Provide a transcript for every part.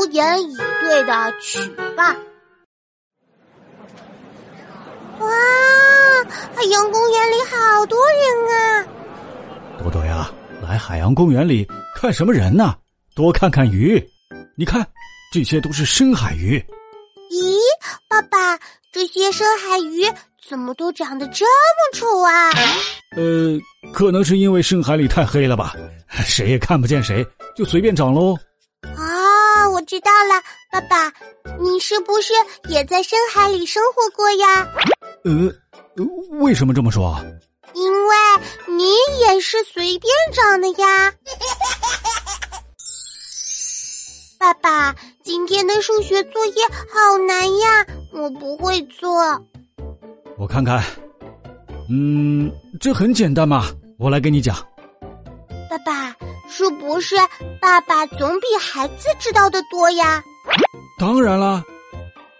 无言以对的曲吧。哇，海洋公园里好多人啊！多多呀，来海洋公园里看什么人呢？多看看鱼，你看，这些都是深海鱼。咦，爸爸，这些深海鱼怎么都长得这么丑啊？呃，可能是因为深海里太黑了吧，谁也看不见谁，就随便长喽。知道了，爸爸，你是不是也在深海里生活过呀？呃，为什么这么说？因为你也是随便长的呀。爸爸，今天的数学作业好难呀，我不会做。我看看，嗯，这很简单嘛，我来给你讲。爸爸，是不是爸爸总比孩子知道的多呀？当然啦。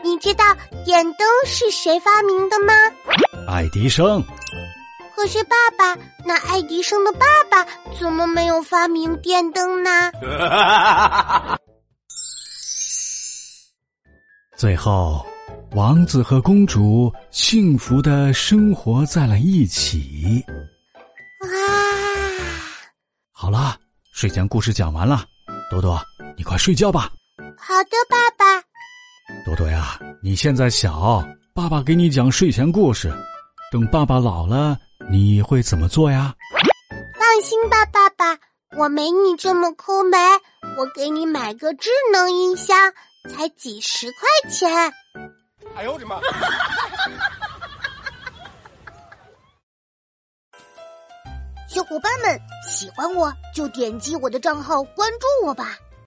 你知道电灯是谁发明的吗？爱迪生。可是爸爸，那爱迪生的爸爸怎么没有发明电灯呢？最后，王子和公主幸福的生活在了一起。啊！好了，睡前故事讲完了，多多，你快睡觉吧。好的，爸爸。多多呀，你现在小，爸爸给你讲睡前故事。等爸爸老了，你会怎么做呀？放心吧，爸爸，我没你这么抠门。我给你买个智能音箱。才几十块钱！哎呦我的妈！小伙伴们，喜欢我就点击我的账号关注我吧。